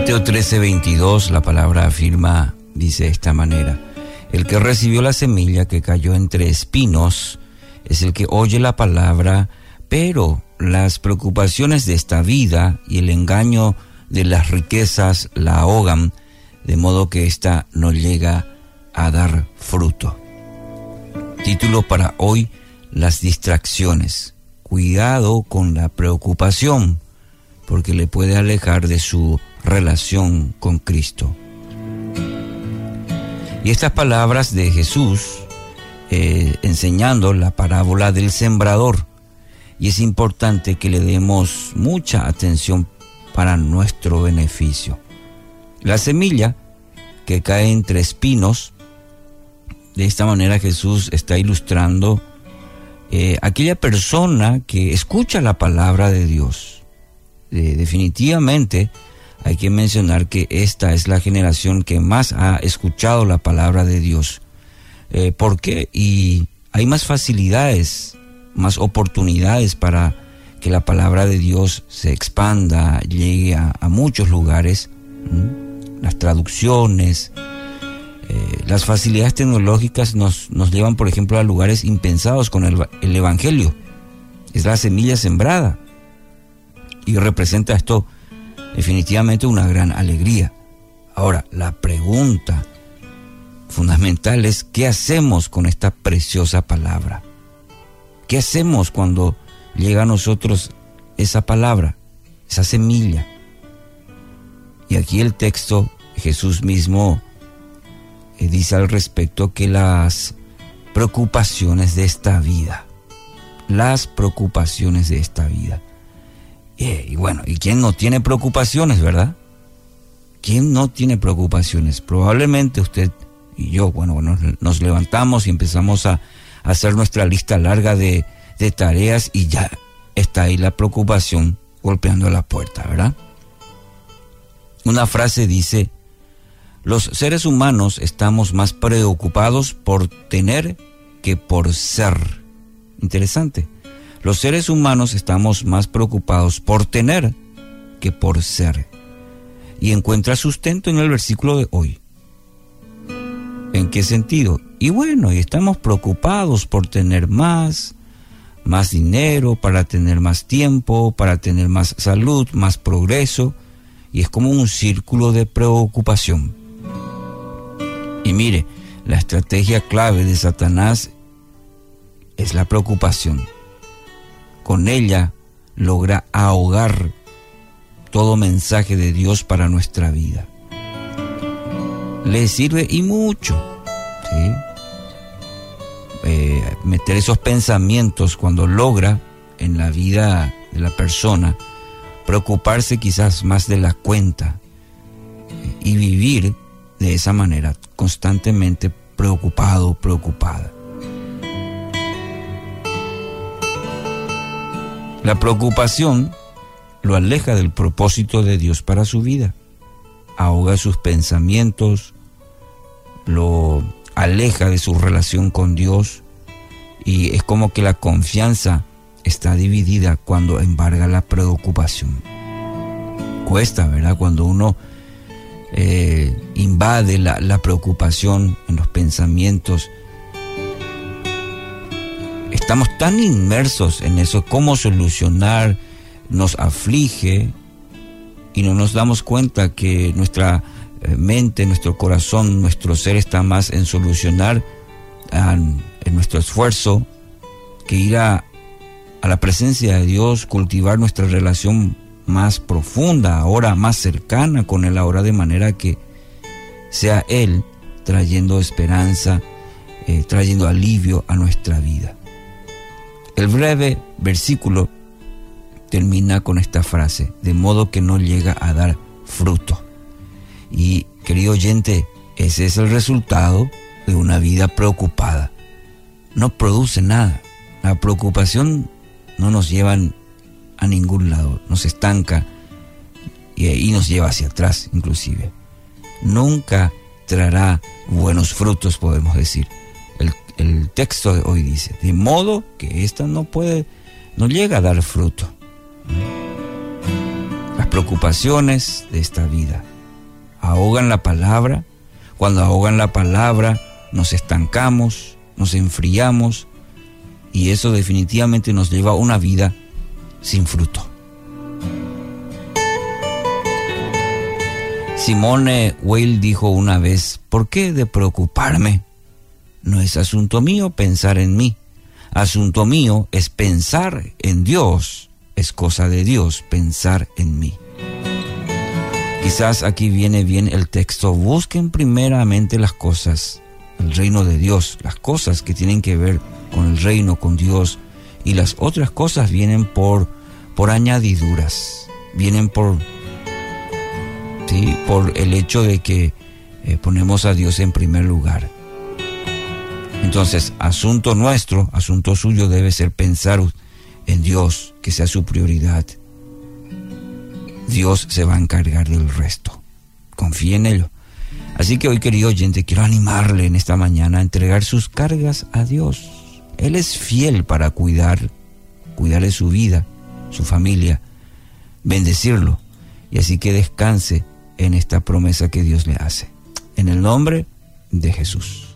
Mateo 13, 22, la palabra afirma, dice de esta manera, el que recibió la semilla que cayó entre espinos es el que oye la palabra, pero las preocupaciones de esta vida y el engaño de las riquezas la ahogan, de modo que ésta no llega a dar fruto. Título para hoy, las distracciones. Cuidado con la preocupación, porque le puede alejar de su relación con Cristo. Y estas palabras de Jesús eh, enseñando la parábola del sembrador. Y es importante que le demos mucha atención para nuestro beneficio. La semilla que cae entre espinos, de esta manera Jesús está ilustrando eh, aquella persona que escucha la palabra de Dios. definitivamente hay que mencionar que esta es la generación que más ha escuchado la palabra de Dios. Eh, ¿Por qué? Y hay más facilidades, más oportunidades para que la palabra de Dios se expanda, llegue a, muchos lugares. Las traducciones, eh, las facilidades tecnológicas nos, nos, llevan, por ejemplo, a lugares impensados con el, el Evangelio. Es la semilla sembrada. Y representa esto definitivamente una gran alegría. Ahora, la pregunta fundamental es qué hacemos con esta preciosa palabra. ¿Qué hacemos cuando llega a nosotros esa palabra, esa semilla? Y aquí el texto, Jesús mismo eh, dice al respecto que las preocupaciones de esta vida, las preocupaciones de esta vida, eh, y bueno, ¿y quién no tiene preocupaciones, verdad? ¿Quién no tiene preocupaciones? Probablemente usted y yo, bueno, nos levantamos y empezamos a, hacer nuestra lista larga de, de tareas y ya está ahí la preocupación golpeando la puerta, ¿verdad? Una frase dice, los seres humanos estamos más preocupados por tener que por ser. Interesante. Los seres humanos estamos más preocupados por tener que por ser. Y encuentra sustento en el versículo de hoy. ¿En qué sentido? Y bueno, y estamos preocupados por tener más, más dinero, para tener más tiempo, para tener más salud, más progreso. Y es como un círculo de preocupación. Y mire, la estrategia clave de Satanás es la preocupación con ella logra ahogar todo mensaje de Dios para nuestra vida. Le sirve y mucho. Eh, meter esos pensamientos cuando logra en la vida de la persona preocuparse quizás más de la cuenta eh, y vivir de esa manera constantemente preocupado, preocupada. La preocupación lo aleja del propósito de Dios para su vida, ahoga sus pensamientos, lo aleja de su relación con Dios y es como que la confianza está dividida cuando embarga la preocupación. Cuesta, ¿verdad? Cuando uno eh, invade la, la preocupación en los pensamientos, Estamos tan inmersos en eso, cómo solucionar, nos aflige y no nos damos cuenta que nuestra eh, mente, nuestro corazón, nuestro ser está más en solucionar en nuestro esfuerzo que ir a, a la presencia de Dios, cultivar nuestra relación más profunda, ahora más cercana con Él, ahora de manera que sea Él trayendo esperanza, eh, trayendo alivio a nuestra vida. El breve versículo termina con esta frase, de modo que no llega a dar fruto. Y querido oyente, ese es el resultado de una vida preocupada. No produce nada. La preocupación no nos lleva a ningún lado, nos estanca y, nos lleva hacia atrás inclusive. Nunca traerá buenos frutos, podemos decir el texto de hoy dice, de modo que esta no puede, no llega a dar fruto. Las preocupaciones de esta vida ahogan la palabra. Cuando ahogan la palabra, nos estancamos, nos enfriamos y eso definitivamente nos lleva a una vida sin fruto. Simone Weil dijo una vez, ¿por qué de preocuparme? No es asunto mío pensar en mí. Asunto mío es pensar en Dios. Es cosa de Dios pensar en mí. Quizás aquí viene bien el texto, busquen primeramente las cosas, el reino de Dios, las cosas que tienen que ver con el reino, con Dios, y las otras cosas vienen por, por añadiduras, vienen por, ¿sí? por el hecho de que eh, ponemos a Dios en primer lugar. Entonces, asunto nuestro, asunto suyo debe ser pensar en Dios, que sea su prioridad. Dios se va a encargar del resto. Confíe en ello. Así que hoy, querido oyente, quiero animarle en esta mañana a entregar sus cargas a Dios. Él es fiel para cuidar, cuidar de su vida, su familia, bendecirlo. Y así que descanse en esta promesa que Dios le hace. En el nombre de Jesús.